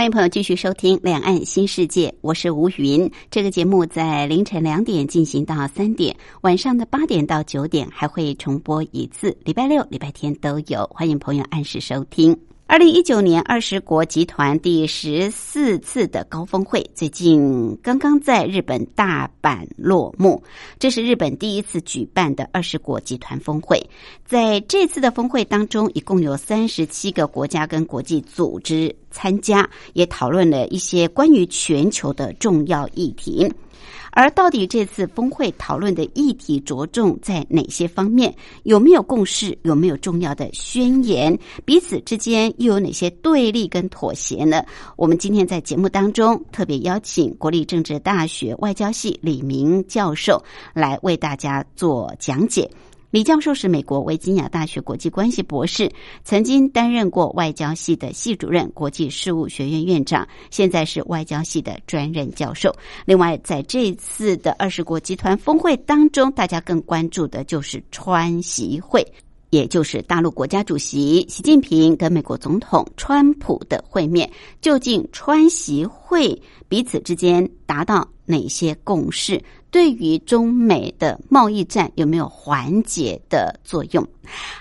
欢迎朋友继续收听《两岸新世界》，我是吴云。这个节目在凌晨两点进行到三点，晚上的八点到九点还会重播一次，礼拜六、礼拜天都有。欢迎朋友按时收听。二零一九年二十国集团第十四次的高峰会，最近刚刚在日本大阪落幕。这是日本第一次举办的二十国集团峰会。在这次的峰会当中，一共有三十七个国家跟国际组织参加，也讨论了一些关于全球的重要议题。而到底这次峰会讨论的议题着重在哪些方面？有没有共识？有没有重要的宣言？彼此之间又有哪些对立跟妥协呢？我们今天在节目当中特别邀请国立政治大学外交系李明教授来为大家做讲解。李教授是美国维吉尼亚大学国际关系博士，曾经担任过外交系的系主任、国际事务学院院长，现在是外交系的专任教授。另外，在这次的二十国集团峰会当中，大家更关注的就是川习会。也就是大陆国家主席习近平跟美国总统川普的会面，究竟川习会彼此之间达到哪些共识？对于中美的贸易战有没有缓解的作用？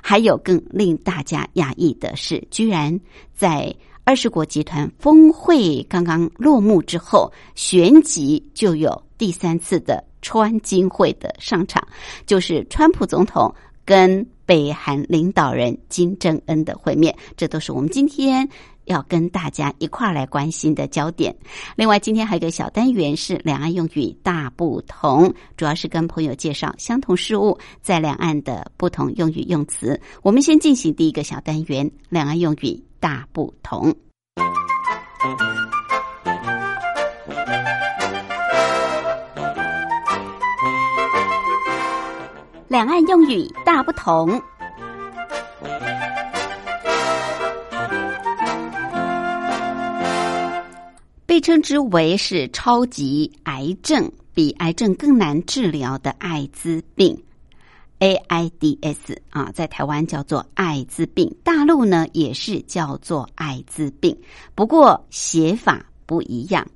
还有更令大家讶异的是，居然在二十国集团峰会刚刚落幕之后，旋即就有第三次的川金会的上场，就是川普总统跟。北韩领导人金正恩的会面，这都是我们今天要跟大家一块儿来关心的焦点。另外，今天还有个小单元是两岸用语大不同，主要是跟朋友介绍相同事物在两岸的不同用语用词。我们先进行第一个小单元：两岸用语大不同。两岸用语大不同，被称之为是超级癌症，比癌症更难治疗的艾滋病 （AIDS） 啊，在台湾叫做艾滋病，大陆呢也是叫做艾滋病，不过写法不一样。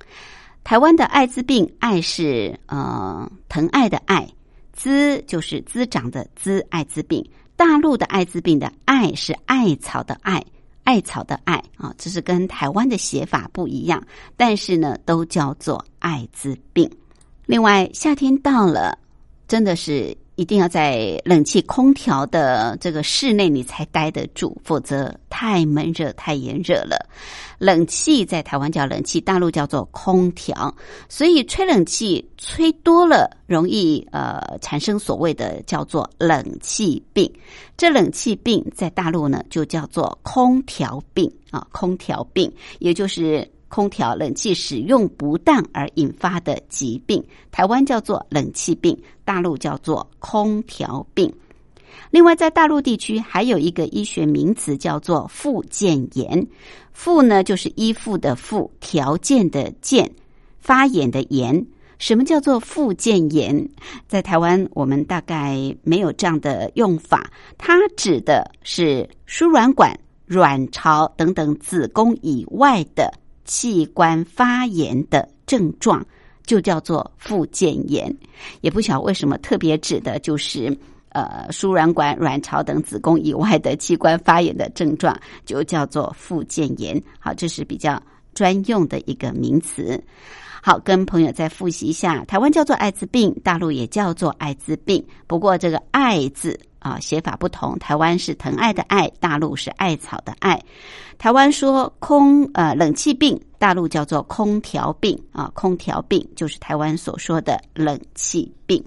台湾的艾滋病，爱是呃疼爱的爱。滋就是滋长的滋，艾滋病。大陆的艾滋病的艾是艾草的艾，艾草的艾啊，这是跟台湾的写法不一样，但是呢，都叫做艾滋病。另外，夏天到了，真的是。一定要在冷气空调的这个室内你才待得住，否则太闷热、太炎热了。冷气在台湾叫冷气，大陆叫做空调，所以吹冷气吹多了，容易呃产生所谓的叫做冷气病。这冷气病在大陆呢就叫做空调病啊，空调病，也就是。空调冷气使用不当而引发的疾病，台湾叫做冷气病，大陆叫做空调病。另外，在大陆地区还有一个医学名词叫做附件炎，附呢就是依附的附，条件的件，发炎的炎。什么叫做附件炎？在台湾我们大概没有这样的用法，它指的是输卵管、卵巢等等子宫以外的。器官发炎的症状就叫做附件炎，也不晓为什么特别指的就是呃输卵管、卵巢等子宫以外的器官发炎的症状，就叫做附件炎。好，这是比较专用的一个名词。好，跟朋友再复习一下，台湾叫做艾滋病，大陆也叫做艾滋病。不过这个“艾”字啊，写法不同。台湾是疼爱的爱，大陆是艾草的爱。台湾说空呃冷气病，大陆叫做空调病啊，空调病就是台湾所说的冷气病。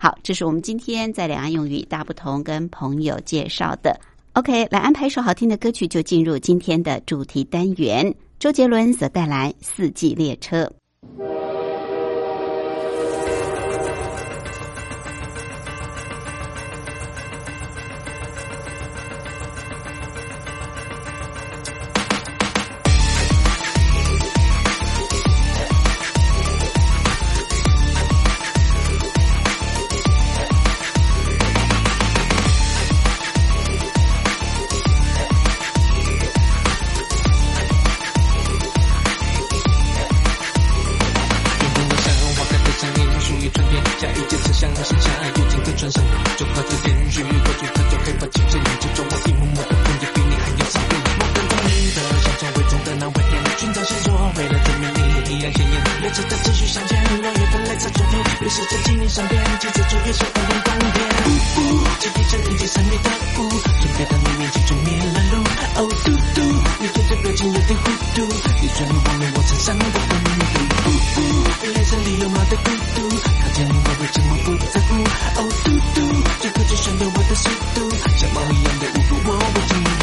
好，这是我们今天在两岸用语大不同跟朋友介绍的。OK，来安排一首好听的歌曲，就进入今天的主题单元。周杰伦所带来《四季列车》。一春天，下一渐渐相我伸下爱，遇见在船上就靠作烟雨，过去它就黑发轻轻掩着我一幕幕的风景比你还要残酷。我等到你的想象伪装的那位，寻找线索，为了证明你一样鲜艳，列车在继续向前。越是在经力善变，就越做越是耳目光变。呜呜，这一生迎接神秘的雾，准备到你面前就迷了路。哦嘟嘟，你做这表情有点糊涂，你转了忘了，我衬衫都不能读。呜呜，你眼神里有马的孤独，看见你我为什么不在乎。哦嘟嘟，这个就选择我的速度，像猫一样的舞步，我不沉。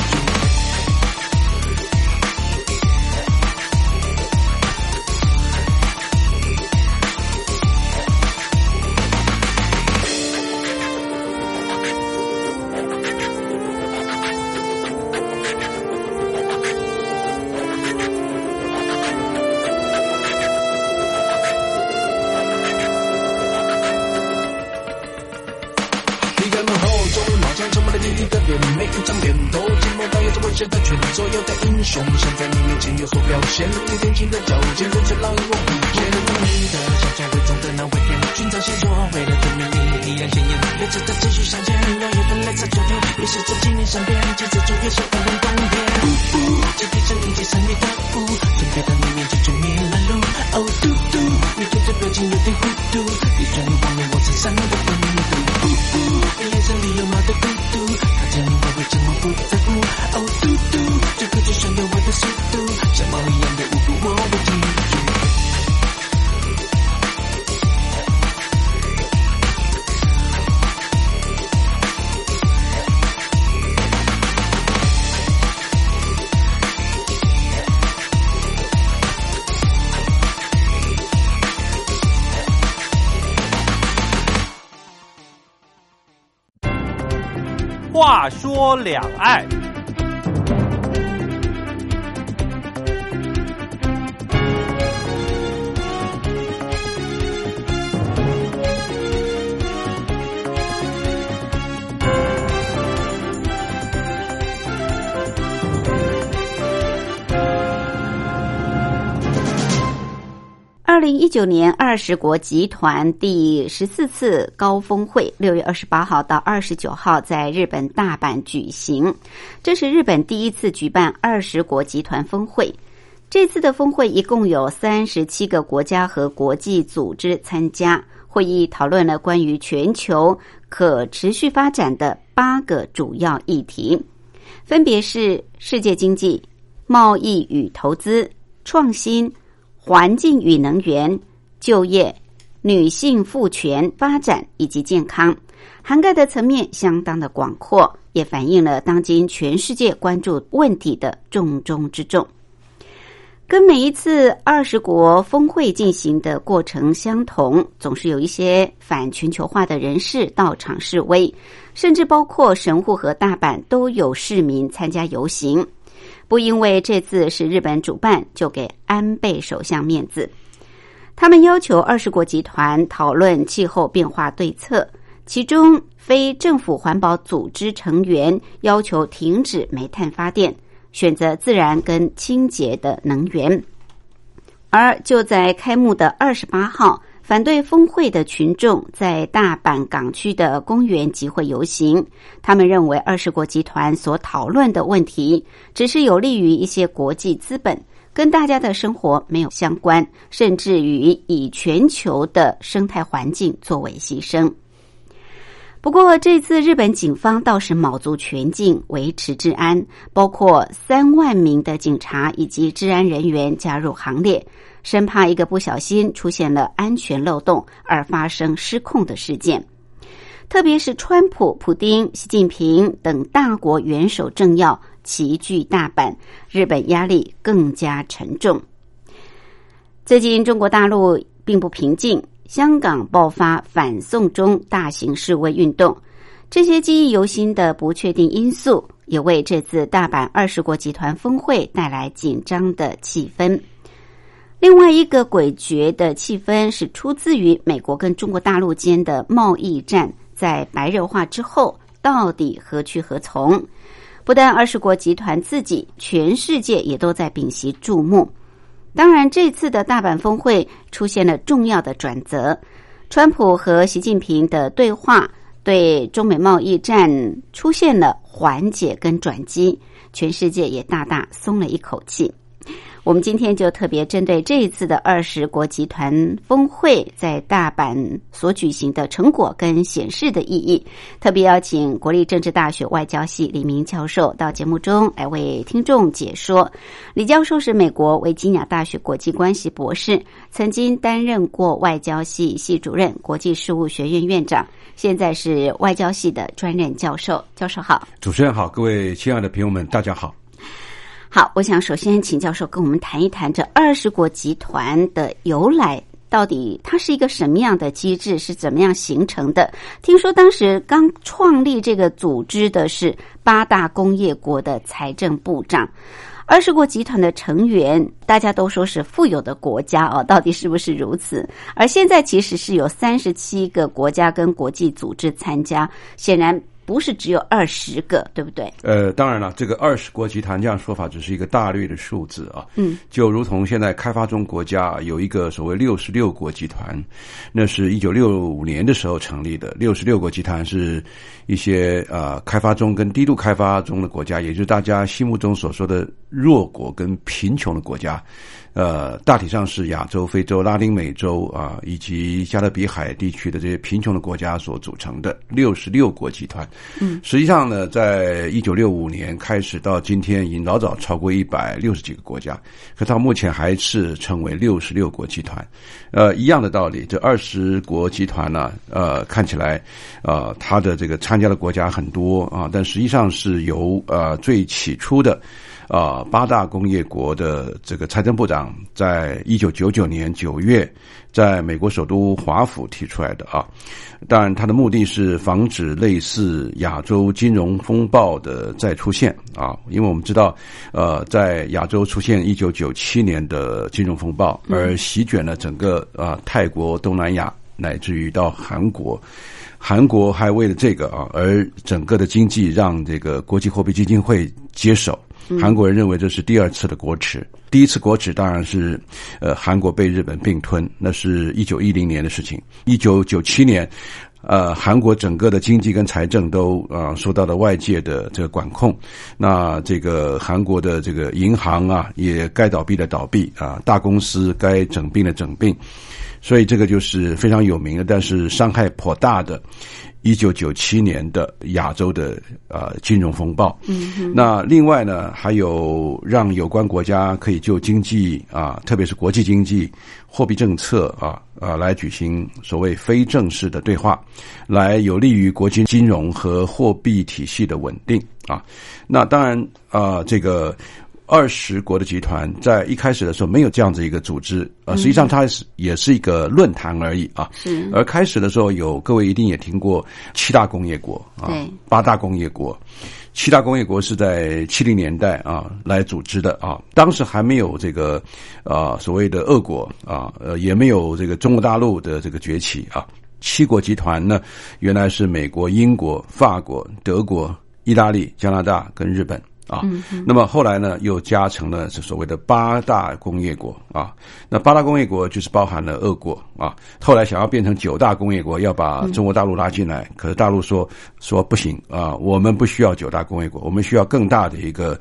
谁没一天情的？说两岸。二零一九年二十国集团第十四次高峰会，六月二十八号到二十九号在日本大阪举行。这是日本第一次举办二十国集团峰会。这次的峰会一共有三十七个国家和国际组织参加。会议讨论了关于全球可持续发展的八个主要议题，分别是世界经济、贸易与投资、创新。环境与能源、就业、女性赋权、发展以及健康，涵盖的层面相当的广阔，也反映了当今全世界关注问题的重中之重。跟每一次二十国峰会进行的过程相同，总是有一些反全球化的人士到场示威，甚至包括神户和大阪都有市民参加游行。不因为这次是日本主办，就给安倍首相面子。他们要求二十国集团讨论气候变化对策，其中非政府环保组织成员要求停止煤炭发电，选择自然跟清洁的能源。而就在开幕的二十八号。反对峰会的群众在大阪港区的公园集会游行。他们认为，二十国集团所讨论的问题只是有利于一些国际资本，跟大家的生活没有相关，甚至于以全球的生态环境作为牺牲。不过，这次日本警方倒是卯足全劲维持治安，包括三万名的警察以及治安人员加入行列，生怕一个不小心出现了安全漏洞而发生失控的事件。特别是川普、普丁、习近平等大国元首政要齐聚大阪，日本压力更加沉重。最近，中国大陆并不平静。香港爆发反送中大型示威运动，这些记忆犹新的不确定因素，也为这次大阪二十国集团峰会带来紧张的气氛。另外一个诡谲的气氛是出自于美国跟中国大陆间的贸易战，在白热化之后，到底何去何从？不但二十国集团自己，全世界也都在屏息注目。当然，这次的大阪峰会出现了重要的转折，川普和习近平的对话对中美贸易战出现了缓解跟转机，全世界也大大松了一口气。我们今天就特别针对这一次的二十国集团峰会在大阪所举行的成果跟显示的意义，特别邀请国立政治大学外交系李明教授到节目中来为听众解说。李教授是美国维吉尼亚大学国际关系博士，曾经担任过外交系系主任、国际事务学院院长，现在是外交系的专任教授。教授好，主持人好，各位亲爱的朋友们，大家好。好，我想首先请教授跟我们谈一谈这二十国集团的由来，到底它是一个什么样的机制，是怎么样形成的？听说当时刚创立这个组织的是八大工业国的财政部长，二十国集团的成员大家都说是富有的国家哦，到底是不是如此？而现在其实是有三十七个国家跟国际组织参加，显然。不是只有二十个，对不对？呃，当然了，这个二十国集团这样说法只是一个大略的数字啊。嗯，就如同现在开发中国家有一个所谓六十六国集团，那是一九六五年的时候成立的。六十六国集团是一些呃开发中跟低度开发中的国家，也就是大家心目中所说的弱国跟贫穷的国家。呃，大体上是亚洲、非洲、拉丁美洲啊，以及加勒比海地区的这些贫穷的国家所组成的六十六国集团。嗯，实际上呢，在一九六五年开始到今天，已经老早超过一百六十几个国家，可到目前还是称为六十六国集团。呃，一样的道理，这二十国集团呢，呃，看起来，呃，它的这个参加的国家很多啊，但实际上是由呃最起初的。啊，八大工业国的这个财政部长在一九九九年九月，在美国首都华府提出来的啊。当然，他的目的是防止类似亚洲金融风暴的再出现啊。因为我们知道，呃，在亚洲出现一九九七年的金融风暴，而席卷了整个啊泰国、东南亚，乃至于到韩国。韩国还为了这个啊，而整个的经济让这个国际货币基金会接手。韩国人认为这是第二次的国耻，第一次国耻当然是，呃，韩国被日本并吞，那是一九一零年的事情。一九九七年，呃，韩国整个的经济跟财政都啊受到了外界的这个管控，那这个韩国的这个银行啊也该倒闭的倒闭啊，大公司该整并的整并，所以这个就是非常有名的，但是伤害颇大的。一九九七年的亚洲的呃金融风暴，嗯，那另外呢，还有让有关国家可以就经济啊，特别是国际经济、货币政策啊啊来举行所谓非正式的对话，来有利于国际金融和货币体系的稳定啊。那当然啊，这个。二十国的集团在一开始的时候没有这样子一个组织，呃，实际上它是也是一个论坛而已啊。是。而开始的时候有各位一定也听过七大工业国啊，八大工业国，七大工业国是在七零年代啊来组织的啊，当时还没有这个啊所谓的俄国啊，呃，也没有这个中国大陆的这个崛起啊。七国集团呢，原来是美国、英国、法国、德国、意大利、加拿大跟日本。啊，那么后来呢，又加成了这所谓的八大工业国啊。那八大工业国就是包含了俄国啊。后来想要变成九大工业国，要把中国大陆拉进来，可是大陆说说不行啊，我们不需要九大工业国，我们需要更大的一个，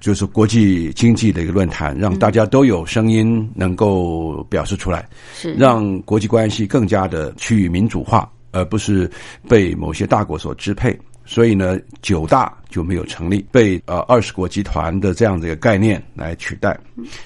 就是国际经济的一个论坛，让大家都有声音能够表示出来，是让国际关系更加的趋于民主化。而不是被某些大国所支配。所以呢，九大就没有成立，被呃二十国集团的这样的一个概念来取代。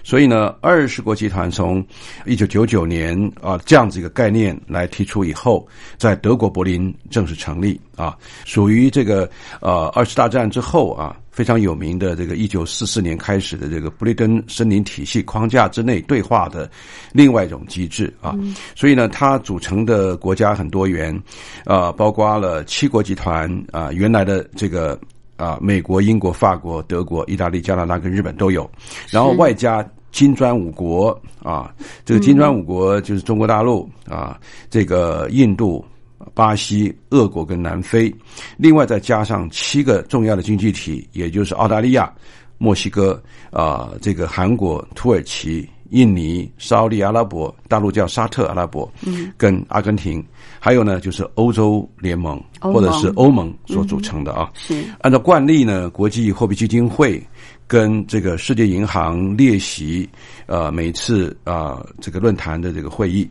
所以呢，二十国集团从一九九九年啊这样子一个概念来提出以后，在德国柏林正式成立啊，属于这个呃二次大战之后啊。非常有名的这个一九四四年开始的这个布雷登森林体系框架之内对话的另外一种机制啊，所以呢，它组成的国家很多元，啊，包括了七国集团啊，原来的这个啊，美国、英国、法国、德国、意大利、加拿大跟日本都有，然后外加金砖五国啊，这个金砖五国就是中国大陆啊，这个印度。巴西、俄国跟南非，另外再加上七个重要的经济体，也就是澳大利亚、墨西哥啊，这个韩国、土耳其、印尼、沙利阿拉伯，大陆叫沙特阿拉伯，嗯，跟阿根廷，还有呢就是欧洲联盟或者是欧盟所组成的啊。是按照惯例呢，国际货币基金会跟这个世界银行列席呃每次啊这个论坛的这个会议。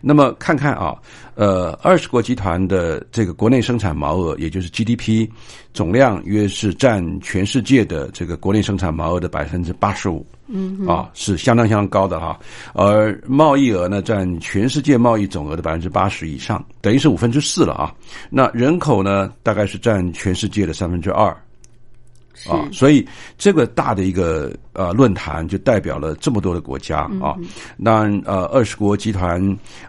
那么看看啊，呃，二十国集团的这个国内生产毛额，也就是 GDP 总量，约是占全世界的这个国内生产毛额的百分之八十五，嗯，啊，是相当相当高的哈。而贸易额呢，占全世界贸易总额的百分之八十以上，等于是五分之四了啊。那人口呢，大概是占全世界的三分之二。啊，所以这个大的一个呃论坛就代表了这么多的国家啊。那呃二十国集团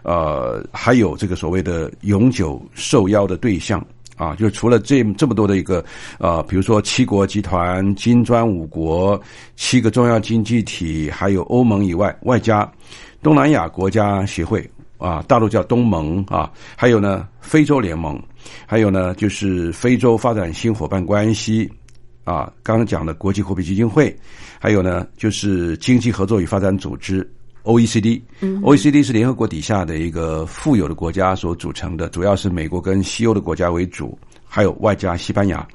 呃还有这个所谓的永久受邀的对象啊，就是除了这这么多的一个呃，比如说七国集团、金砖五国、七个重要经济体，还有欧盟以外，外加东南亚国家协会啊，大陆叫东盟啊，还有呢非洲联盟，还有呢就是非洲发展新伙伴关系。啊，刚刚讲的国际货币基金会，还有呢，就是经济合作与发展组织 （OECD）。OECD 是联合国底下的一个富有的国家所组成的，主要是美国跟西欧的国家为主，还有外加西班牙，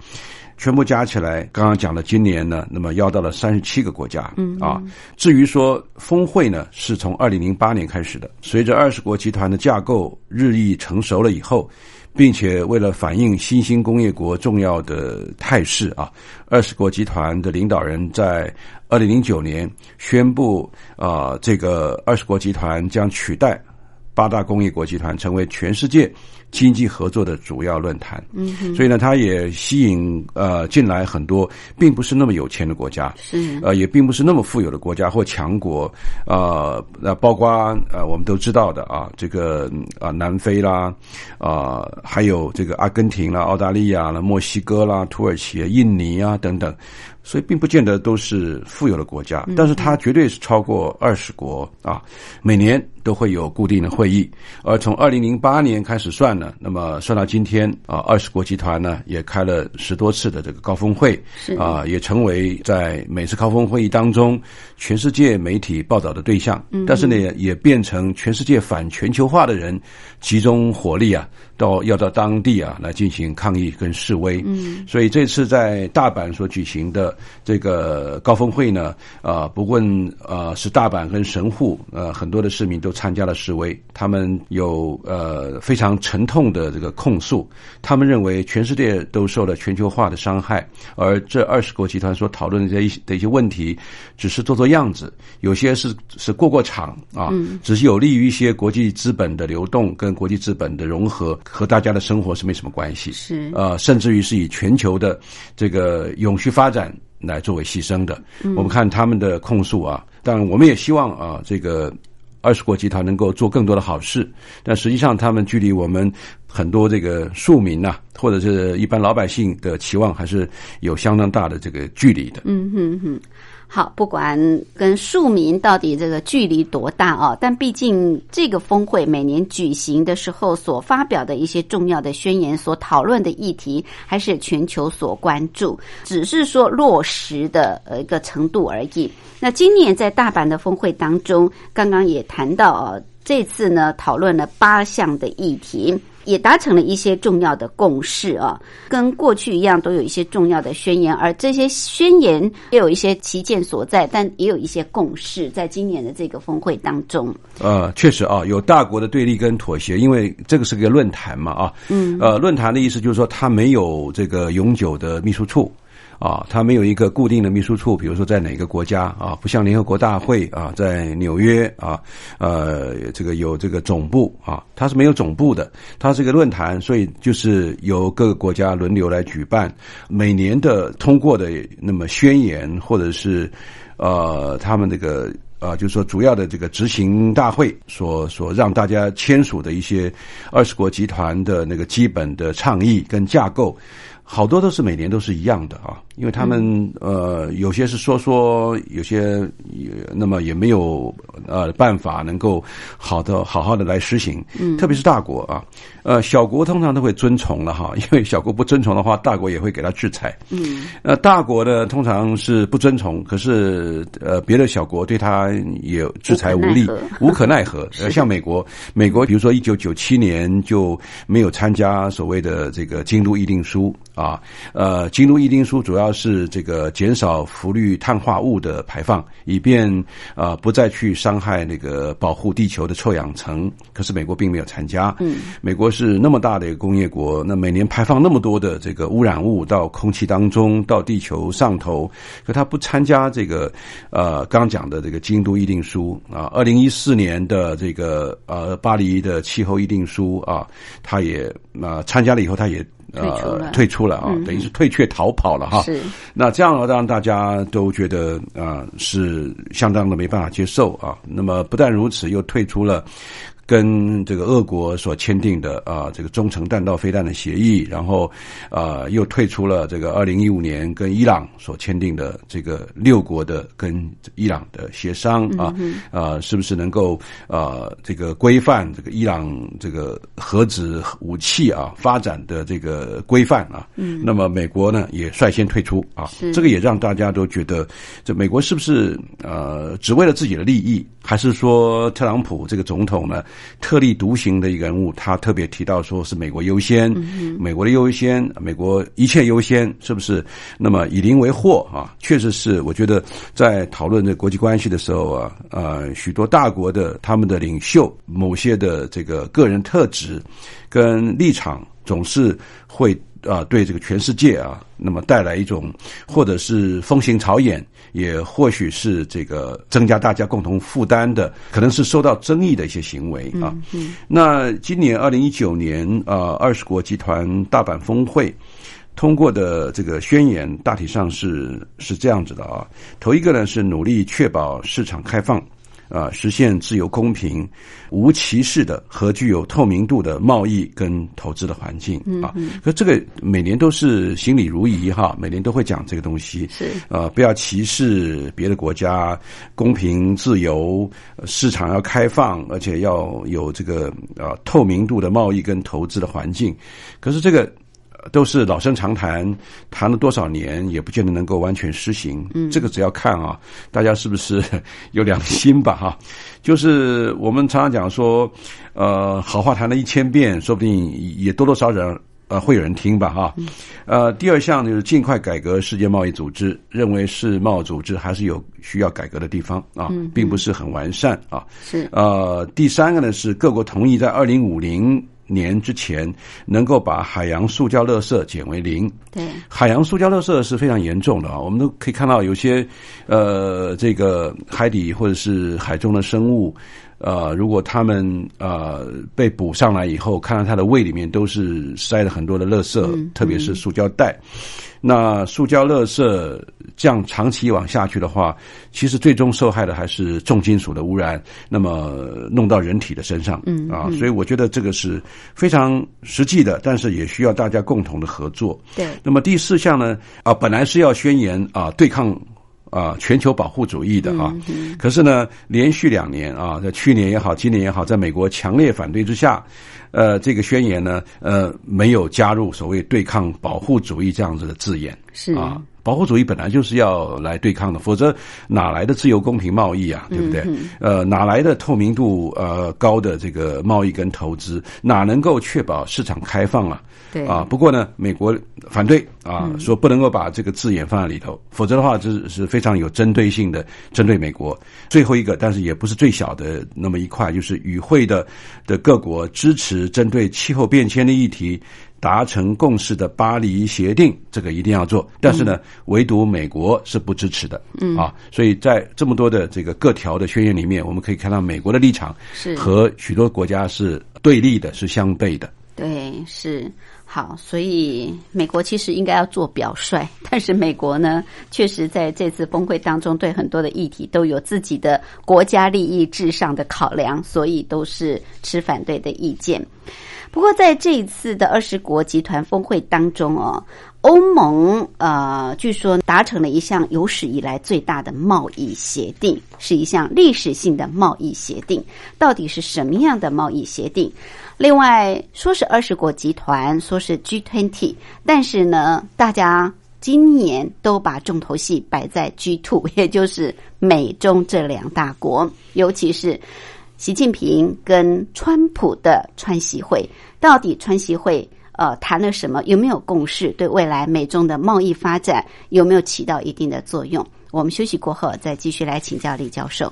全部加起来，刚刚讲的今年呢，那么要到了三十七个国家。嗯啊，至于说峰会呢，是从二零零八年开始的，随着二十国集团的架构日益成熟了以后。并且为了反映新兴工业国重要的态势啊，二十国集团的领导人在二零零九年宣布啊，这个二十国集团将取代八大工业国集团，成为全世界。经济合作的主要论坛，嗯，所以呢，它也吸引呃进来很多并不是那么有钱的国家，是。呃，也并不是那么富有的国家或强国，呃，那包括呃我们都知道的啊，这个啊南非啦，啊还有这个阿根廷啦、澳大利亚啦、墨西哥啦、土耳其、印尼啊等等。所以并不见得都是富有的国家，但是它绝对是超过二十国啊，每年都会有固定的会议。而从二零零八年开始算呢，那么算到今天啊，二十国集团呢也开了十多次的这个高峰会，啊，也成为在每次高峰会议当中全世界媒体报道的对象。但是呢，也变成全世界反全球化的人集中火力啊。到要到当地啊来进行抗议跟示威，嗯，所以这次在大阪所举行的这个高峰会呢，啊，不论呃是大阪跟神户，呃，很多的市民都参加了示威，他们有呃非常沉痛的这个控诉，他们认为全世界都受了全球化的伤害，而这二十国集团所讨论的这些的一些问题，只是做做样子，有些是是过过场啊，只是有利于一些国际资本的流动跟国际资本的融合。和大家的生活是没什么关系，是呃，甚至于是以全球的这个永续发展来作为牺牲的。我们看他们的控诉啊，但我们也希望啊，这个二十国集团能够做更多的好事。但实际上，他们距离我们很多这个庶民呐，或者是一般老百姓的期望，还是有相当大的这个距离的。嗯哼哼。好，不管跟庶民到底这个距离多大啊，但毕竟这个峰会每年举行的时候所发表的一些重要的宣言，所讨论的议题，还是全球所关注，只是说落实的呃一个程度而已。那今年在大阪的峰会当中，刚刚也谈到啊，这次呢讨论了八项的议题。也达成了一些重要的共识啊，跟过去一样，都有一些重要的宣言，而这些宣言也有一些旗舰所在，但也有一些共识，在今年的这个峰会当中。呃，确实啊，有大国的对立跟妥协，因为这个是个论坛嘛啊，嗯，呃，论坛的意思就是说，它没有这个永久的秘书处。啊，它没有一个固定的秘书处，比如说在哪个国家啊，不像联合国大会啊，在纽约啊，呃，这个有这个总部啊，它是没有总部的，它是一个论坛，所以就是由各个国家轮流来举办，每年的通过的那么宣言或者是呃他们这个啊，就是说主要的这个执行大会所所让大家签署的一些二十国集团的那个基本的倡议跟架构。好多都是每年都是一样的啊，因为他们呃有些是说说，有些也那么也没有呃办法能够好的好好的来实行，嗯，特别是大国啊，呃小国通常都会遵从了哈，因为小国不遵从的话，大国也会给他制裁，嗯，呃大国呢通常是不遵从，可是呃别的小国对他也制裁无力，无可奈何，呃像美国，美国比如说一九九七年就没有参加所谓的这个京都议定书。啊，呃，京都议定书主要是这个减少氟氯碳化物的排放，以便啊不再去伤害那个保护地球的臭氧层。可是美国并没有参加。嗯，美国是那么大的一个工业国，那每年排放那么多的这个污染物到空气当中，到地球上头，可他不参加这个呃刚讲的这个京都议定书啊。二零一四年的这个呃巴黎的气候议定书啊，他也啊参加了以后，他也。呃，退出了啊，等于是退却逃跑了哈。是，那这样让大家都觉得啊，是相当的没办法接受啊。那么不但如此，又退出了。跟这个俄国所签订的啊，这个中程弹道飞弹的协议，然后啊，又退出了这个二零一五年跟伊朗所签订的这个六国的跟伊朗的协商啊，啊，是不是能够啊，这个规范这个伊朗这个核子武器啊发展的这个规范啊？嗯，那么美国呢也率先退出啊，这个也让大家都觉得，这美国是不是呃只为了自己的利益，还是说特朗普这个总统呢？特立独行的一个人物，他特别提到说是美国优先，美国的优先，美国一切优先，是不是？那么以邻为祸啊，确实是。我觉得在讨论这国际关系的时候啊，呃，许多大国的他们的领袖，某些的这个个人特质跟立场，总是会。啊，对这个全世界啊，那么带来一种，或者是风行草偃，也或许是这个增加大家共同负担的，可能是受到争议的一些行为啊。那今年二零一九年啊，二十国集团大阪峰会通过的这个宣言，大体上是是这样子的啊。头一个呢是努力确保市场开放。啊，实现自由、公平、无歧视的和具有透明度的贸易跟投资的环境啊。可这个每年都是心里如仪哈，每年都会讲这个东西。是啊，不要歧视别的国家，公平、自由，市场要开放，而且要有这个啊透明度的贸易跟投资的环境。可是这个。都是老生常谈，谈了多少年也不见得能够完全实行。嗯，这个只要看啊，大家是不是有良心吧？哈，就是我们常常讲说，呃，好话谈了一千遍，说不定也多多少少呃会有人听吧？哈，呃，第二项就是尽快改革世界贸易组织，认为世贸组织还是有需要改革的地方啊，并不是很完善啊。是呃，第三个呢是各国同意在二零五零。年之前能够把海洋塑胶垃圾减为零。对，海洋塑胶垃圾是非常严重的啊！我们都可以看到有些呃，这个海底或者是海中的生物。呃，如果他们呃被捕上来以后，看到他的胃里面都是塞了很多的垃圾，特别是塑胶袋。那塑胶垃圾这样长期往下去的话，其实最终受害的还是重金属的污染，那么弄到人体的身上。嗯啊，所以我觉得这个是非常实际的，但是也需要大家共同的合作。对。那么第四项呢？啊，本来是要宣言啊，对抗。啊，全球保护主义的啊，可是呢，连续两年啊，在去年也好，今年也好，在美国强烈反对之下，呃，这个宣言呢，呃，没有加入所谓对抗保护主义这样子的字眼，是。啊。保护主义本来就是要来对抗的，否则哪来的自由公平贸易啊？对不对？呃，哪来的透明度呃高的这个贸易跟投资？哪能够确保市场开放啊？对啊，不过呢，美国反对啊，说不能够把这个字眼放在里头，否则的话，这是非常有针对性的针对美国。最后一个，但是也不是最小的那么一块，就是与会的的各国支持针对气候变迁的议题达成共识的巴黎协定，这个一定要做。但是呢，唯独美国是不支持的。嗯啊，所以在这么多的这个各条的宣言里面，我们可以看到美国的立场是和许多国家是对立的，是相悖的。对，是。好，所以美国其实应该要做表率，但是美国呢，确实在这次峰会当中，对很多的议题都有自己的国家利益至上的考量，所以都是持反对的意见。不过在这一次的二十国集团峰会当中哦，欧盟呃，据说达成了一项有史以来最大的贸易协定，是一项历史性的贸易协定。到底是什么样的贸易协定？另外说是二十国集团，说是 G twenty，但是呢，大家今年都把重头戏摆在 G two，也就是美中这两大国，尤其是习近平跟川普的川习会，到底川西会呃谈了什么？有没有共识？对未来美中的贸易发展有没有起到一定的作用？我们休息过后再继续来请教李教授。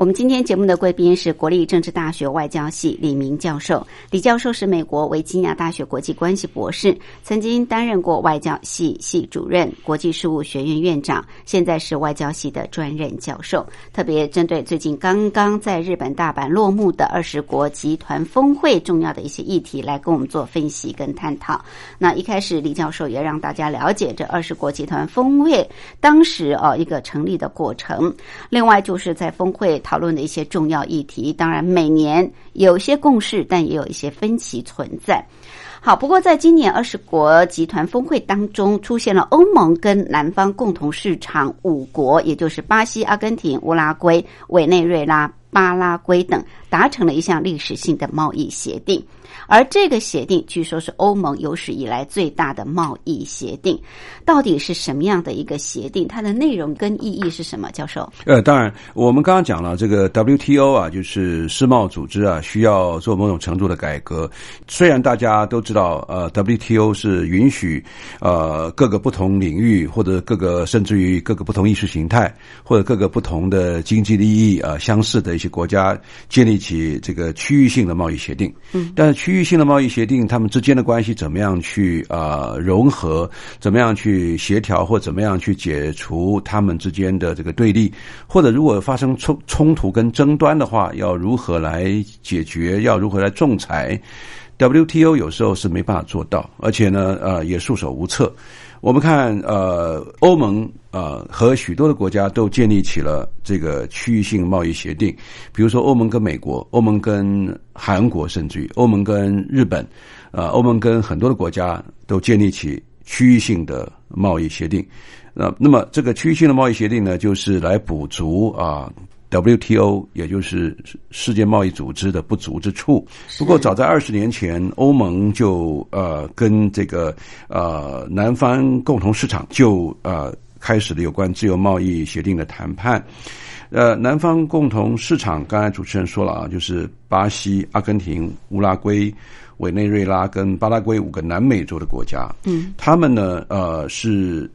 我们今天节目的贵宾是国立政治大学外交系李明教授。李教授是美国维吉尼亚大学国际关系博士，曾经担任过外交系系主任、国际事务学院院长，现在是外交系的专任教授。特别针对最近刚刚在日本大阪落幕的二十国集团峰会重要的一些议题，来跟我们做分析跟探讨。那一开始，李教授也让大家了解这二十国集团峰会当时啊一个成立的过程。另外，就是在峰会。讨论的一些重要议题，当然每年有些共识，但也有一些分歧存在。好，不过在今年二十国集团峰会当中，出现了欧盟跟南方共同市场五国，也就是巴西、阿根廷、乌拉圭、委内瑞拉、巴拉圭等达成了一项历史性的贸易协定。而这个协定据说是欧盟有史以来最大的贸易协定，到底是什么样的一个协定？它的内容跟意义是什么？教授？呃，当然，我们刚刚讲了这个 WTO 啊，就是世贸组织啊，需要做某种程度的改革。虽然大家都知道，呃，WTO 是允许呃各个不同领域或者各个甚至于各个不同意识形态或者各个不同的经济利益啊相似的一些国家建立起这个区域性的贸易协定。嗯，但是区域。性的贸易协定，他们之间的关系怎么样去啊融合？怎么样去协调，或怎么样去解除他们之间的这个对立？或者如果发生冲冲突跟争端的话，要如何来解决？要如何来仲裁？WTO 有时候是没办法做到，而且呢，呃，也束手无策。我们看，呃，欧盟呃和许多的国家都建立起了这个区域性贸易协定，比如说欧盟跟美国，欧盟跟韩国，甚至于欧盟跟日本，呃，欧盟跟很多的国家都建立起区域性的贸易协定。那那么这个区域性的贸易协定呢，就是来补足啊。WTO 也就是世界贸易组织的不足之处。不过，早在二十年前，欧盟就呃跟这个呃南方共同市场就呃开始了有关自由贸易协定的谈判。呃，南方共同市场，刚才主持人说了啊，就是巴西、阿根廷、乌拉圭、委内瑞拉跟巴拉圭五个南美洲的国家。嗯，他们呢呃是。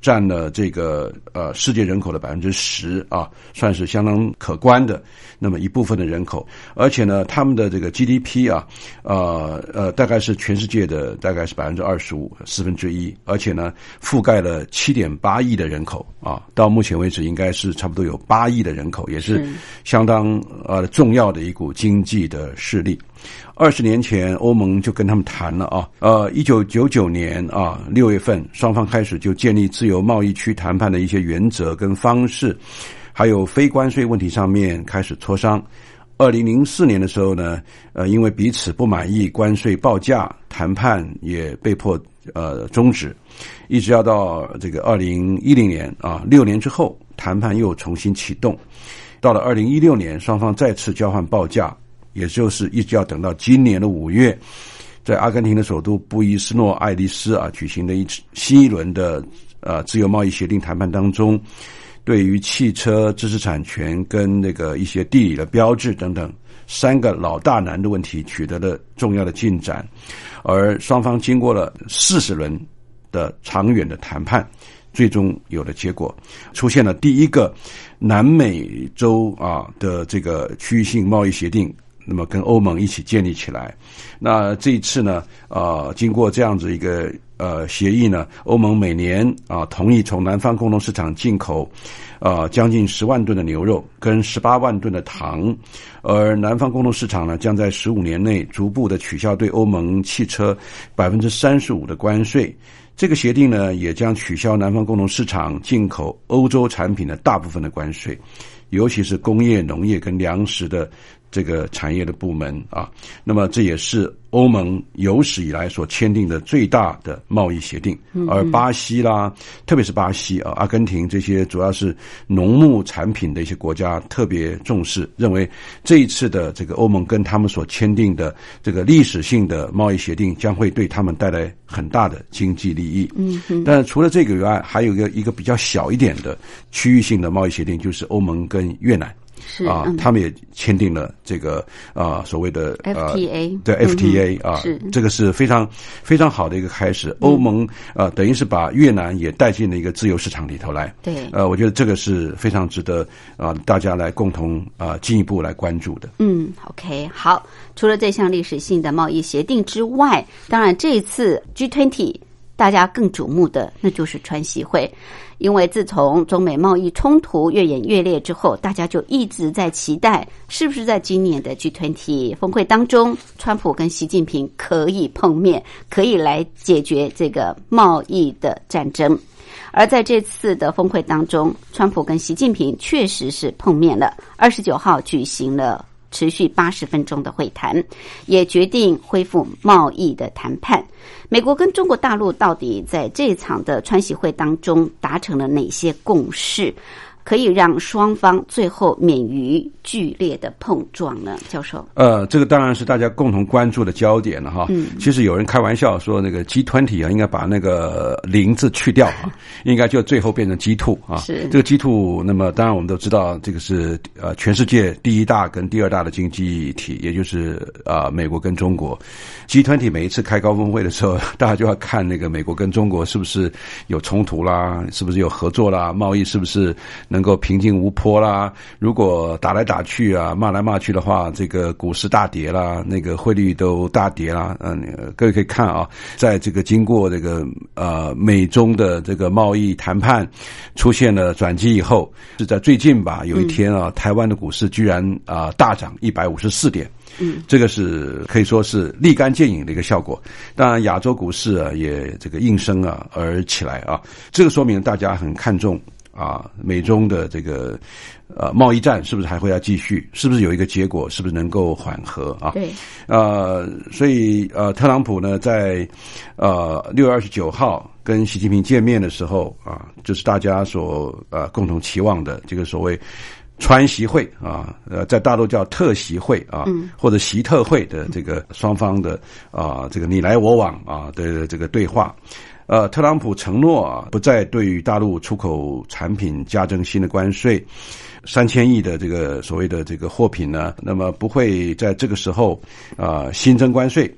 占了这个呃世界人口的百分之十啊，算是相当可观的那么一部分的人口，而且呢，他们的这个 GDP 啊，呃呃，大概是全世界的大概是百分之二十五四分之一，而且呢，覆盖了七点八亿的人口啊，到目前为止应该是差不多有八亿的人口，也是相当呃重要的一股经济的势力。二十年前，欧盟就跟他们谈了啊，呃，一九九九年啊六月份，双方开始就建立自由贸易区谈判的一些原则跟方式，还有非关税问题上面开始磋商。二零零四年的时候呢，呃，因为彼此不满意关税报价，谈判也被迫呃终止，一直要到这个二零一零年啊，六年之后，谈判又重新启动。到了二零一六年，双方再次交换报价。也就是一直要等到今年的五月，在阿根廷的首都布宜斯诺艾利斯啊举行的一新一轮的呃自由贸易协定谈判当中，对于汽车知识产权跟那个一些地理的标志等等三个老大难的问题取得了重要的进展，而双方经过了四十轮的长远的谈判，最终有了结果，出现了第一个南美洲啊的这个区域性贸易协定。那么跟欧盟一起建立起来，那这一次呢，呃，经过这样子一个呃协议呢，欧盟每年啊同意从南方共同市场进口，呃将近十万吨的牛肉跟十八万吨的糖，而南方共同市场呢将在十五年内逐步的取消对欧盟汽车百分之三十五的关税。这个协定呢也将取消南方共同市场进口欧洲产品的大部分的关税，尤其是工业、农业跟粮食的。这个产业的部门啊，那么这也是欧盟有史以来所签订的最大的贸易协定。而巴西啦，特别是巴西啊、阿根廷这些主要是农牧产品的一些国家特别重视，认为这一次的这个欧盟跟他们所签订的这个历史性的贸易协定，将会对他们带来很大的经济利益。嗯，但是除了这个以外，还有一个一个比较小一点的区域性的贸易协定，就是欧盟跟越南。是啊，他们也签订了这个啊所谓的 FTA，对 FTA 啊，是这个是非常非常好的一个开始。欧盟啊，等于是把越南也带进了一个自由市场里头来。对，呃，我觉得这个是非常值得啊大家来共同啊进一步来关注的。嗯，OK，好。除了这项历史性的贸易协定之外，当然这一次 G20 大家更瞩目的那就是川西会。因为自从中美贸易冲突越演越烈之后，大家就一直在期待，是不是在今年的 G20 峰会当中，川普跟习近平可以碰面，可以来解决这个贸易的战争。而在这次的峰会当中，川普跟习近平确实是碰面了，二十九号举行了。持续八十分钟的会谈，也决定恢复贸易的谈判。美国跟中国大陆到底在这场的川习会当中达成了哪些共识？可以让双方最后免于剧烈的碰撞呢？教授，呃，这个当然是大家共同关注的焦点了哈。嗯，其实有人开玩笑说，那个 G 团体啊，应该把那个零字去掉啊，应该就最后变成 G two 啊。是这个 G two，那么当然我们都知道，这个是呃全世界第一大跟第二大的经济体，也就是啊美国跟中国。G 团体每一次开高峰会的时候，大家就要看那个美国跟中国是不是有冲突啦，是不是有合作啦，贸易是不是能够平静无波啦？如果打来打去啊，骂来骂去的话，这个股市大跌啦，那个汇率都大跌啦。嗯，各位可以看啊，在这个经过这个呃美中的这个贸易谈判出现了转机以后，是在最近吧？有一天啊，台湾的股市居然啊大涨一百五十四点。嗯，这个是可以说是立竿见影的一个效果。当然，亚洲股市啊也这个应声啊而起来啊，这个说明大家很看重啊美中的这个呃贸易战是不是还会要继续？是不是有一个结果？是不是能够缓和啊？对，呃，所以呃，特朗普呢在呃六月二十九号跟习近平见面的时候啊，就是大家所呃共同期望的这个所谓。川习会啊，呃，在大陆叫特习会啊，或者习特会的这个双方的啊，这个你来我往啊的这个对话，呃，特朗普承诺啊，不再对于大陆出口产品加征新的关税，三千亿的这个所谓的这个货品呢，那么不会在这个时候啊新增关税，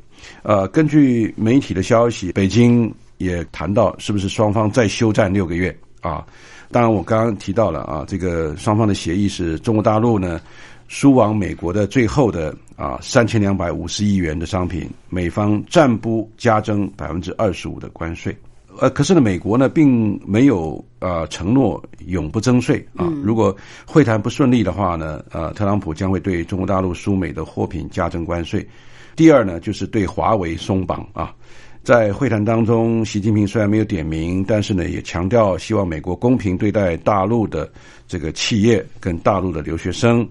呃，根据媒体的消息，北京也谈到是不是双方再休战六个月啊。当然，我刚刚提到了啊，这个双方的协议是中国大陆呢输往美国的最后的啊三千两百五十亿元的商品，美方暂不加征百分之二十五的关税。呃，可是呢，美国呢并没有呃承诺永不征税啊。如果会谈不顺利的话呢，呃，特朗普将会对中国大陆输美的货品加征关税。第二呢，就是对华为松绑啊。在会谈当中，习近平虽然没有点名，但是呢，也强调希望美国公平对待大陆的这个企业跟大陆的留学生。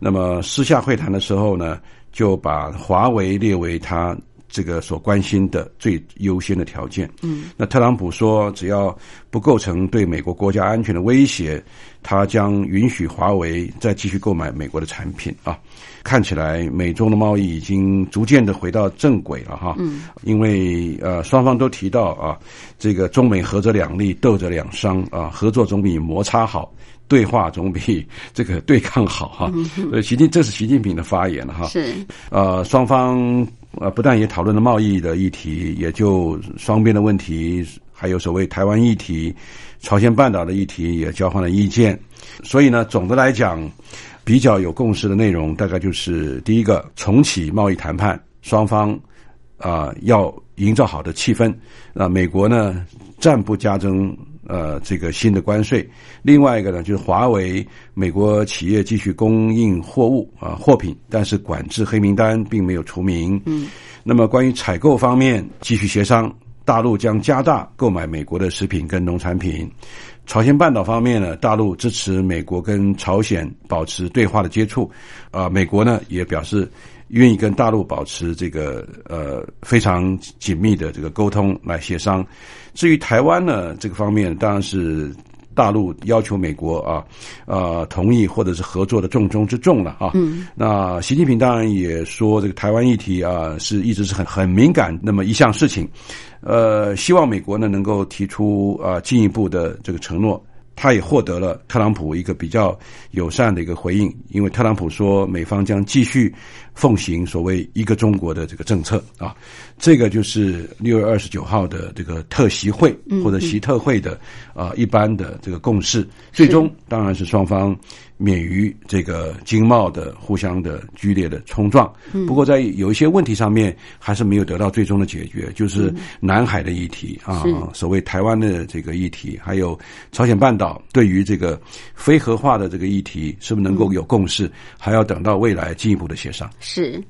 那么私下会谈的时候呢，就把华为列为他这个所关心的最优先的条件。嗯，那特朗普说，只要不构成对美国国家安全的威胁，他将允许华为再继续购买美国的产品啊。看起来美中的贸易已经逐渐的回到正轨了哈，嗯，因为呃双方都提到啊，这个中美合则两利，斗则两伤啊，合作总比摩擦好，对话总比这个对抗好哈。呃，习近这是习近平的发言了哈，是呃双方呃不但也讨论了贸易的议题，也就双边的问题，还有所谓台湾议题、朝鲜半岛的议题也交换了意见，所以呢，总的来讲。比较有共识的内容，大概就是第一个，重启贸易谈判，双方啊要营造好的气氛。那美国呢暂不加征呃这个新的关税。另外一个呢，就是华为美国企业继续供应货物啊货品，但是管制黑名单并没有除名。嗯。那么关于采购方面，继续协商，大陆将加大购买美国的食品跟农产品。朝鲜半岛方面呢，大陆支持美国跟朝鲜保持对话的接触，啊，美国呢也表示愿意跟大陆保持这个呃非常紧密的这个沟通来协商。至于台湾呢这个方面，当然是大陆要求美国啊呃同意或者是合作的重中之重了啊。嗯。那习近平当然也说，这个台湾议题啊是一直是很很敏感那么一项事情。呃，希望美国呢能够提出啊进一步的这个承诺，他也获得了特朗普一个比较友善的一个回应，因为特朗普说美方将继续奉行所谓一个中国的这个政策。啊，这个就是六月二十九号的这个特席会或者习特会的啊一般的这个共识，最终当然是双方。免于这个经贸的互相的剧烈的冲撞。不过在有一些问题上面，还是没有得到最终的解决，就是南海的议题啊，所谓台湾的这个议题，还有朝鲜半岛对于这个非核化的这个议题，是不是能够有共识，还要等到未来进一步的协商。是。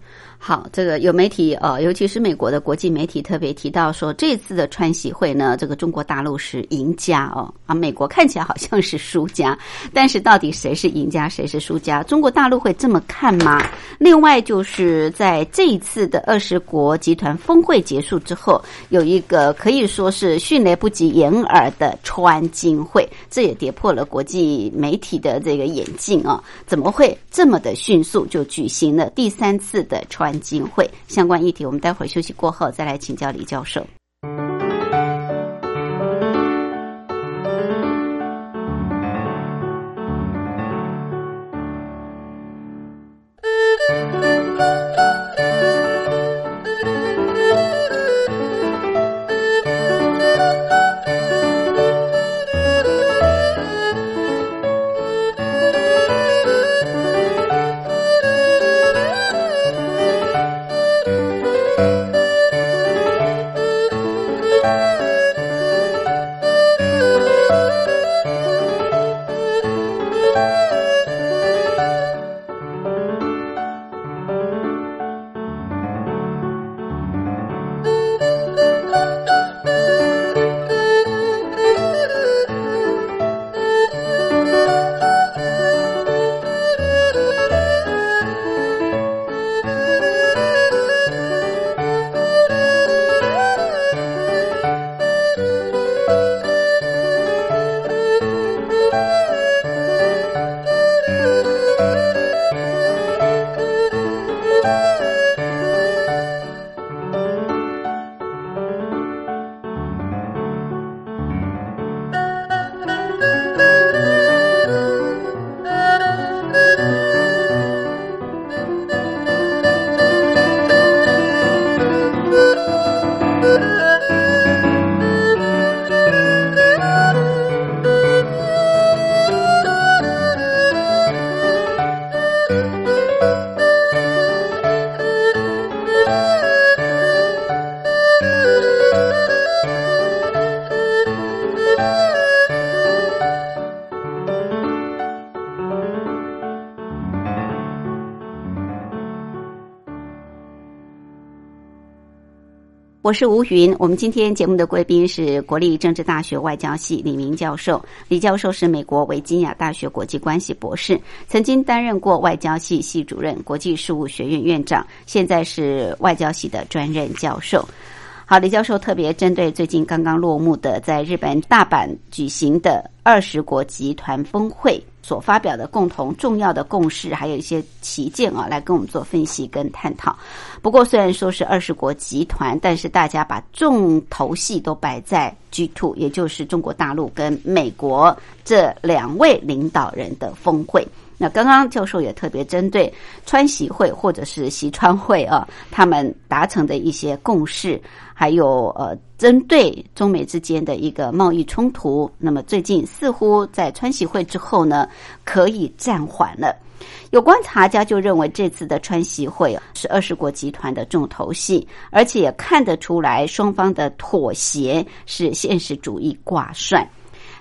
好，这个有媒体呃，尤其是美国的国际媒体特别提到说，这次的川喜会呢，这个中国大陆是赢家哦，啊，美国看起来好像是输家，但是到底谁是赢家，谁是输家？中国大陆会这么看吗？另外，就是在这一次的二十国集团峰会结束之后，有一个可以说是迅雷不及掩耳的川金会，这也跌破了国际媒体的这个眼镜啊，怎么会这么的迅速就举行了第三次的川？基金会相关议题，我们待会儿休息过后再来请教李教授。我是吴云，我们今天节目的贵宾是国立政治大学外交系李明教授。李教授是美国维吉尼亚大学国际关系博士，曾经担任过外交系系主任、国际事务学院院长，现在是外交系的专任教授。好，李教授特别针对最近刚刚落幕的在日本大阪举行的二十国集团峰会所发表的共同重要的共识，还有一些旗舰啊，来跟我们做分析跟探讨。不过，虽然说是二十国集团，但是大家把重头戏都摆在 G two，也就是中国大陆跟美国这两位领导人的峰会。那刚刚教授也特别针对川习会或者是习川会啊，他们达成的一些共识，还有呃，针对中美之间的一个贸易冲突，那么最近似乎在川习会之后呢，可以暂缓了。有观察家就认为，这次的川习会是二十国集团的重头戏，而且也看得出来双方的妥协是现实主义挂帅。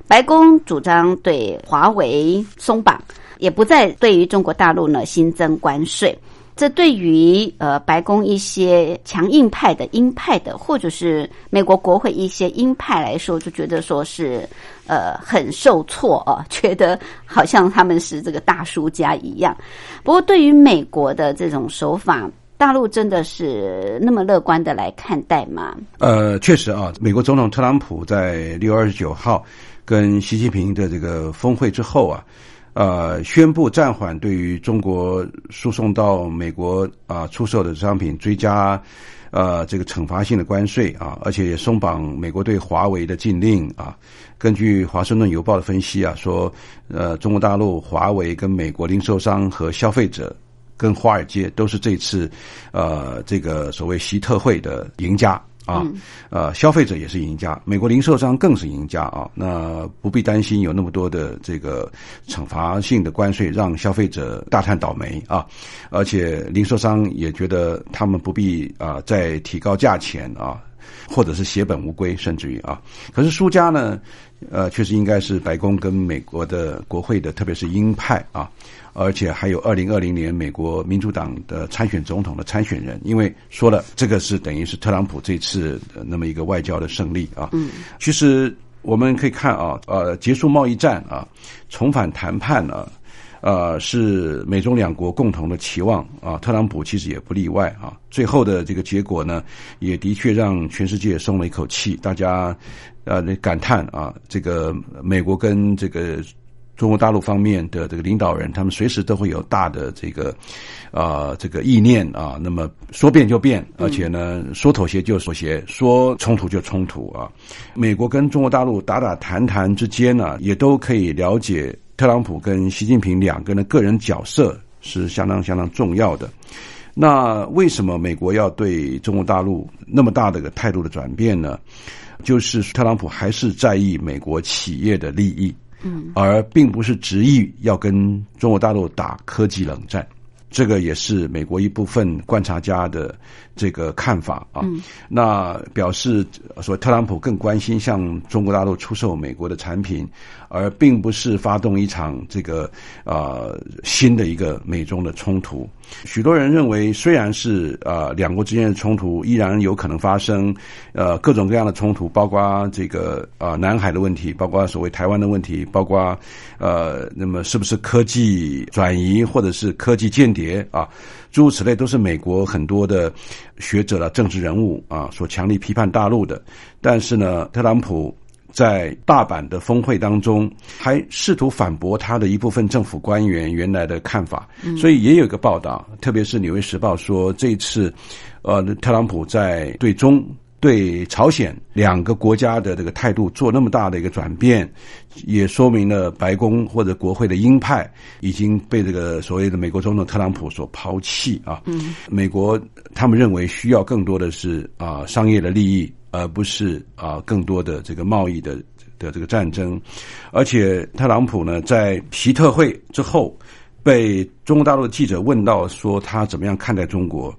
白宫主张对华为松绑。也不再对于中国大陆呢新增关税，这对于呃白宫一些强硬派的鹰派的，或者是美国国会一些鹰派来说，就觉得说是呃很受挫啊，觉得好像他们是这个大输家一样。不过对于美国的这种手法，大陆真的是那么乐观的来看待吗？呃，确实啊，美国总统特朗普在六月二十九号跟习近平的这个峰会之后啊。呃，宣布暂缓对于中国输送到美国啊出售的商品追加呃这个惩罚性的关税啊，而且也松绑美国对华为的禁令啊。根据华盛顿邮报的分析啊，说呃中国大陆华为跟美国零售商和消费者跟华尔街都是这次呃这个所谓习特会的赢家。啊，呃，消费者也是赢家，美国零售商更是赢家啊。那不必担心有那么多的这个惩罚性的关税让消费者大叹倒霉啊，而且零售商也觉得他们不必啊再提高价钱啊，或者是血本无归，甚至于啊。可是输家呢，呃，确实应该是白宫跟美国的国会的，特别是鹰派啊，而且还有二零二零年美国民主党的参选总统的参选人，因为说了这个是等于是特朗普这次那么一个外交的胜利啊。嗯，其实我们可以看啊，呃，结束贸易战啊，重返谈判啊。呃，是美中两国共同的期望啊，特朗普其实也不例外啊。最后的这个结果呢，也的确让全世界松了一口气，大家呃感叹啊，这个美国跟这个中国大陆方面的这个领导人，他们随时都会有大的这个啊这个意念啊，那么说变就变，而且呢说妥协就妥协，说冲突就冲突啊。美国跟中国大陆打打谈谈之间呢，也都可以了解。特朗普跟习近平两个人的个人角色是相当相当重要的。那为什么美国要对中国大陆那么大的个态度的转变呢？就是特朗普还是在意美国企业的利益，嗯，而并不是执意要跟中国大陆打科技冷战。这个也是美国一部分观察家的这个看法啊。那表示说，特朗普更关心向中国大陆出售美国的产品，而并不是发动一场这个啊新的一个美中的冲突。许多人认为，虽然是呃两国之间的冲突依然有可能发生，呃各种各样的冲突，包括这个啊南海的问题，包括所谓台湾的问题，包括呃那么是不是科技转移或者是科技间谍啊，诸如此类，都是美国很多的学者了政治人物啊所强力批判大陆的。但是呢，特朗普。在大阪的峰会当中，还试图反驳他的一部分政府官员原来的看法，所以也有一个报道，特别是《纽约时报》说，这次，呃，特朗普在对中、对朝鲜两个国家的这个态度做那么大的一个转变，也说明了白宫或者国会的鹰派已经被这个所谓的美国总统特朗普所抛弃啊。嗯，美国他们认为需要更多的是啊商业的利益。而不是啊，更多的这个贸易的的这个战争，而且特朗普呢，在皮特会之后，被中国大陆的记者问到说他怎么样看待中国，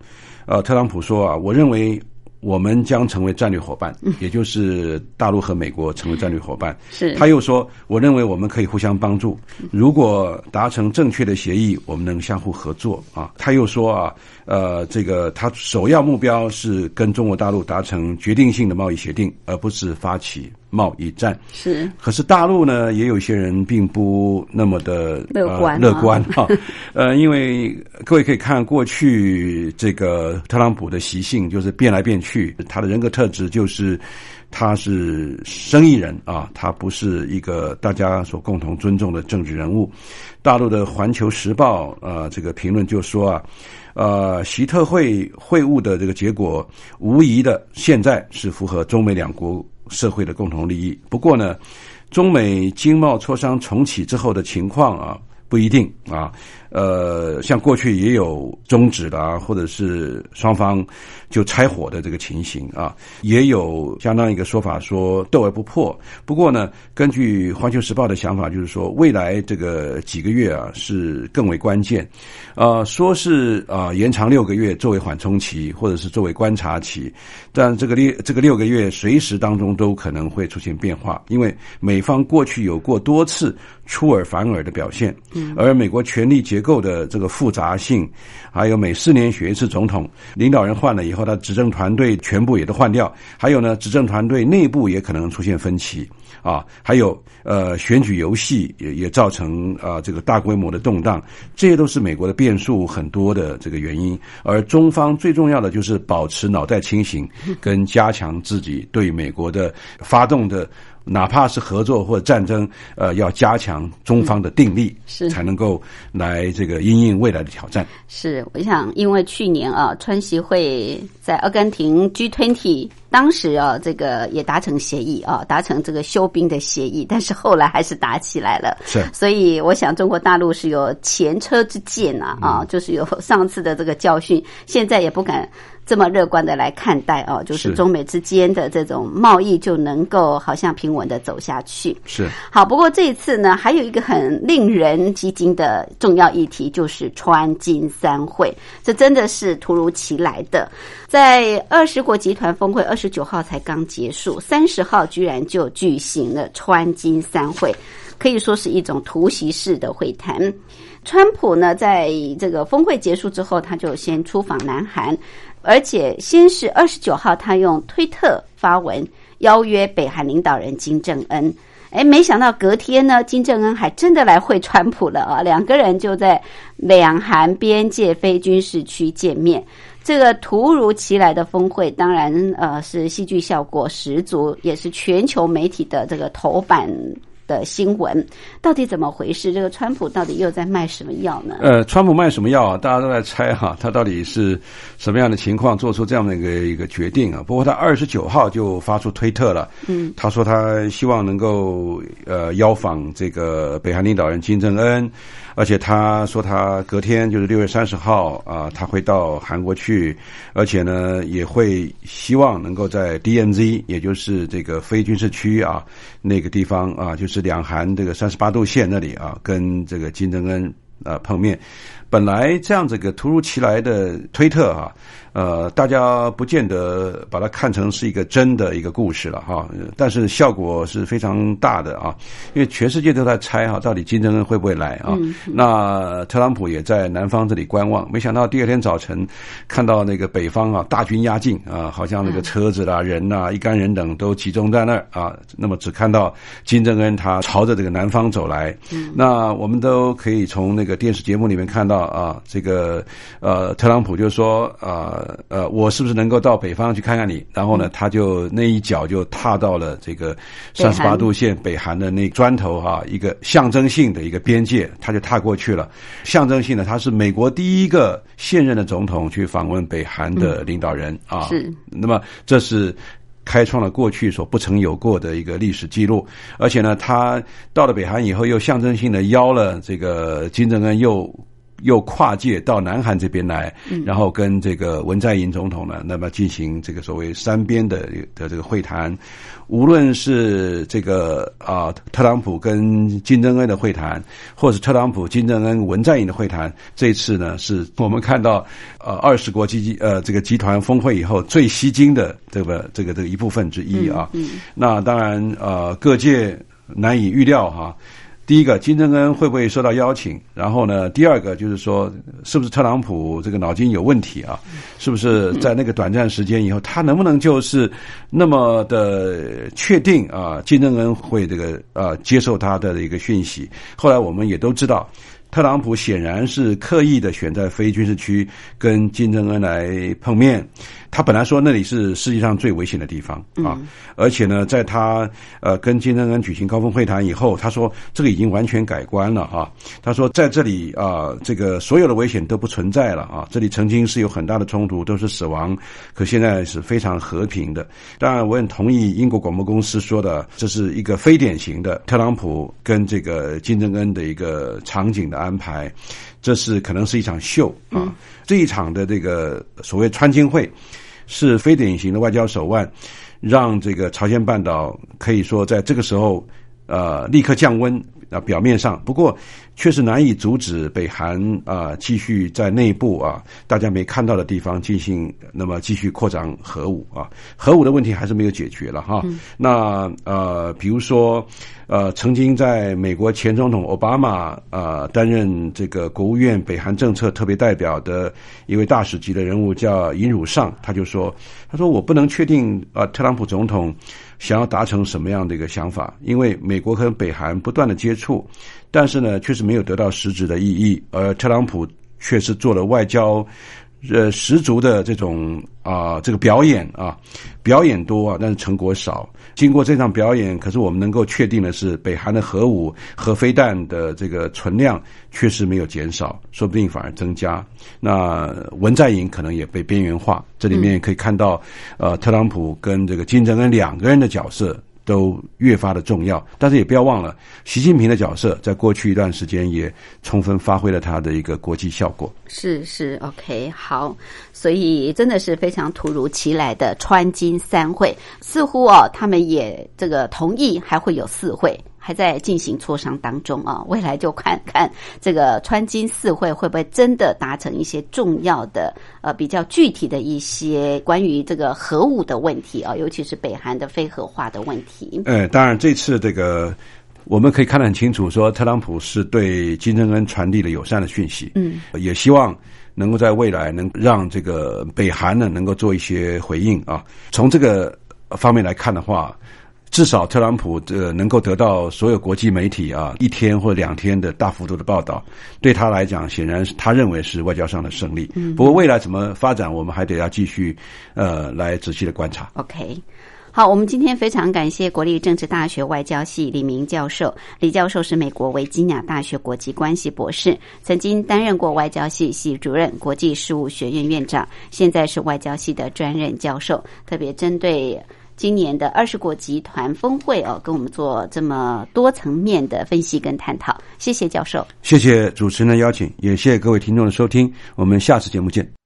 呃，特朗普说啊，我认为我们将成为战略伙伴，也就是大陆和美国成为战略伙伴。是，他又说，我认为我们可以互相帮助，如果达成正确的协议，我们能相互合作啊。他又说啊。呃，这个他首要目标是跟中国大陆达成决定性的贸易协定，而不是发起贸易战。是，可是大陆呢，也有一些人并不那么的乐观乐观哈。呃，因为各位可以看过去这个特朗普的习性，就是变来变去，他的人格特质就是他是生意人啊，他不是一个大家所共同尊重的政治人物。大陆的《环球时报》呃，这个评论就说啊。呃，习特会会晤的这个结果，无疑的现在是符合中美两国社会的共同利益。不过呢，中美经贸磋商重启之后的情况啊，不一定啊。呃，像过去也有终止的啊，或者是双方就拆伙的这个情形啊，也有相当一个说法说斗而不破。不过呢，根据《环球时报》的想法，就是说未来这个几个月啊是更为关键。啊，说是啊延长六个月作为缓冲期，或者是作为观察期，但这个六这个六个月随时当中都可能会出现变化，因为美方过去有过多次出尔反尔的表现，而美国权力。结构的这个复杂性，还有每四年选一次总统，领导人换了以后，他执政团队全部也都换掉，还有呢，执政团队内部也可能出现分歧啊，还有呃，选举游戏也也造成啊这个大规模的动荡，这些都是美国的变数很多的这个原因。而中方最重要的就是保持脑袋清醒，跟加强自己对美国的发动的。哪怕是合作或者战争，呃，要加强中方的定力，是才能够来这个应应未来的挑战。是，我想，因为去年啊，川西会在阿根廷 G20，当时啊，这个也达成协议啊，达成这个休兵的协议，但是后来还是打起来了。是，所以我想，中国大陆是有前车之鉴呐，啊，就是有上次的这个教训，现在也不敢。这么乐观的来看待哦，就是中美之间的这种贸易就能够好像平稳的走下去。是好，不过这一次呢，还有一个很令人激惊的重要议题，就是川金三会，这真的是突如其来的。在二十国集团峰会二十九号才刚结束，三十号居然就举行了川金三会，可以说是一种突袭式的会谈。川普呢，在这个峰会结束之后，他就先出访南韩，而且先是二十九号，他用推特发文邀约北韩领导人金正恩。哎，没想到隔天呢，金正恩还真的来会川普了啊！两个人就在两韩边界非军事区见面。这个突如其来的峰会，当然呃是戏剧效果十足，也是全球媒体的这个头版。的新闻到底怎么回事？这个川普到底又在卖什么药呢？呃，川普卖什么药啊？大家都在猜哈，他到底是什么样的情况做出这样的一个一个决定啊？不过他二十九号就发出推特了，嗯，他说他希望能够呃邀访这个北韩领导人金正恩。而且他说，他隔天就是六月三十号啊，他会到韩国去，而且呢，也会希望能够在 DNZ，也就是这个非军事区啊那个地方啊，就是两韩这个三十八度线那里啊，跟这个金正恩啊碰面。本来这样子个突如其来的推特啊。呃，大家不见得把它看成是一个真的一个故事了哈，但是效果是非常大的啊，因为全世界都在猜哈，到底金正恩会不会来啊？那特朗普也在南方这里观望，没想到第二天早晨看到那个北方啊大军压境啊，好像那个车子啦、人呐、一干人等都集中在那儿啊，那么只看到金正恩他朝着这个南方走来，那我们都可以从那个电视节目里面看到啊，这个呃特朗普就说啊。呃呃，我是不是能够到北方去看看你？然后呢，他就那一脚就踏到了这个三十八度线北韩的那砖头哈，一个象征性的一个边界，他就踏过去了。象征性的，他是美国第一个现任的总统去访问北韩的领导人啊。是，那么这是开创了过去所不曾有过的一个历史记录。而且呢，他到了北韩以后，又象征性的邀了这个金正恩又。又跨界到南韩这边来，然后跟这个文在寅总统呢，那么进行这个所谓三边的的这个会谈。无论是这个啊特朗普跟金正恩的会谈，或是特朗普、金正恩、文在寅的会谈，这次呢是我们看到呃二十国集呃这个集团峰会以后最吸睛的这个这个这个一部分之一啊。那当然呃各界难以预料哈。第一个，金正恩会不会受到邀请？然后呢，第二个就是说，是不是特朗普这个脑筋有问题啊？是不是在那个短暂时间以后，他能不能就是那么的确定啊？金正恩会这个呃接受他的一个讯息？后来我们也都知道。特朗普显然是刻意的选在非军事区跟金正恩来碰面。他本来说那里是世界上最危险的地方啊，而且呢，在他呃跟金正恩举行高峰会谈以后，他说这个已经完全改观了啊。他说在这里啊，这个所有的危险都不存在了啊。这里曾经是有很大的冲突，都是死亡，可现在是非常和平的。当然，我很同意英国广播公司说的，这是一个非典型的特朗普跟这个金正恩的一个场景的。安排，这是可能是一场秀啊！这一场的这个所谓川金会，是非典型的外交手腕，让这个朝鲜半岛可以说在这个时候，呃，立刻降温啊。表面上，不过。确实难以阻止北韩啊继续在内部啊大家没看到的地方进行那么继续扩张核武啊核武的问题还是没有解决了哈那呃比如说呃曾经在美国前总统奥巴马啊担任这个国务院北韩政策特别代表的一位大使级的人物叫尹汝尚他就说他说我不能确定啊特朗普总统想要达成什么样的一个想法因为美国和北韩不断的接触。但是呢，确实没有得到实质的意义，而特朗普却是做了外交，呃，十足的这种啊，这个表演啊，表演多啊，但是成果少。经过这场表演，可是我们能够确定的是，北韩的核武、核飞弹的这个存量确实没有减少，说不定反而增加。那文在寅可能也被边缘化，这里面可以看到，呃，特朗普跟这个金正恩两个人的角色。都越发的重要，但是也不要忘了，习近平的角色在过去一段时间也充分发挥了他的一个国际效果。是是，OK，好，所以真的是非常突如其来的川金三会，似乎哦，他们也这个同意还会有四会。还在进行磋商当中啊，未来就看看这个川金四会会不会真的达成一些重要的呃比较具体的一些关于这个核武的问题啊，尤其是北韩的非核化的问题。呃，当然这次这个我们可以看得很清楚，说特朗普是对金正恩传递了友善的讯息，嗯，也希望能够在未来能让这个北韩呢能够做一些回应啊。从这个方面来看的话。至少特朗普呃能够得到所有国际媒体啊一天或两天的大幅度的报道，对他来讲显然是他认为是外交上的胜利。不过未来怎么发展，我们还得要继续呃来仔细的观察。OK，好，我们今天非常感谢国立政治大学外交系李明教授。李教授是美国维吉尼亚大学国际关系博士，曾经担任过外交系系主任、国际事务学院院长，现在是外交系的专任教授，特别针对。今年的二十国集团峰会哦，跟我们做这么多层面的分析跟探讨，谢谢教授，谢谢主持人的邀请，也谢谢各位听众的收听，我们下次节目见。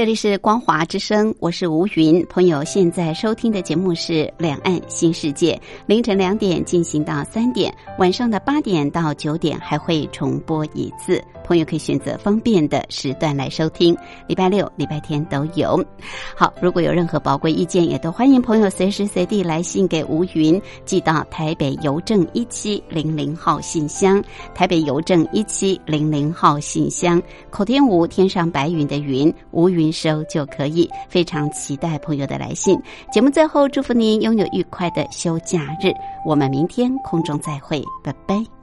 这里是光华之声，我是吴云。朋友现在收听的节目是《两岸新世界》，凌晨两点进行到三点，晚上的八点到九点还会重播一次。朋友可以选择方便的时段来收听，礼拜六、礼拜天都有。好，如果有任何宝贵意见，也都欢迎朋友随时随地来信给吴云，寄到台北邮政一七零零号信箱。台北邮政一七零零号信箱，口天吴天上白云的云，吴云收就可以。非常期待朋友的来信。节目最后，祝福您拥有愉快的休假日。我们明天空中再会，拜拜。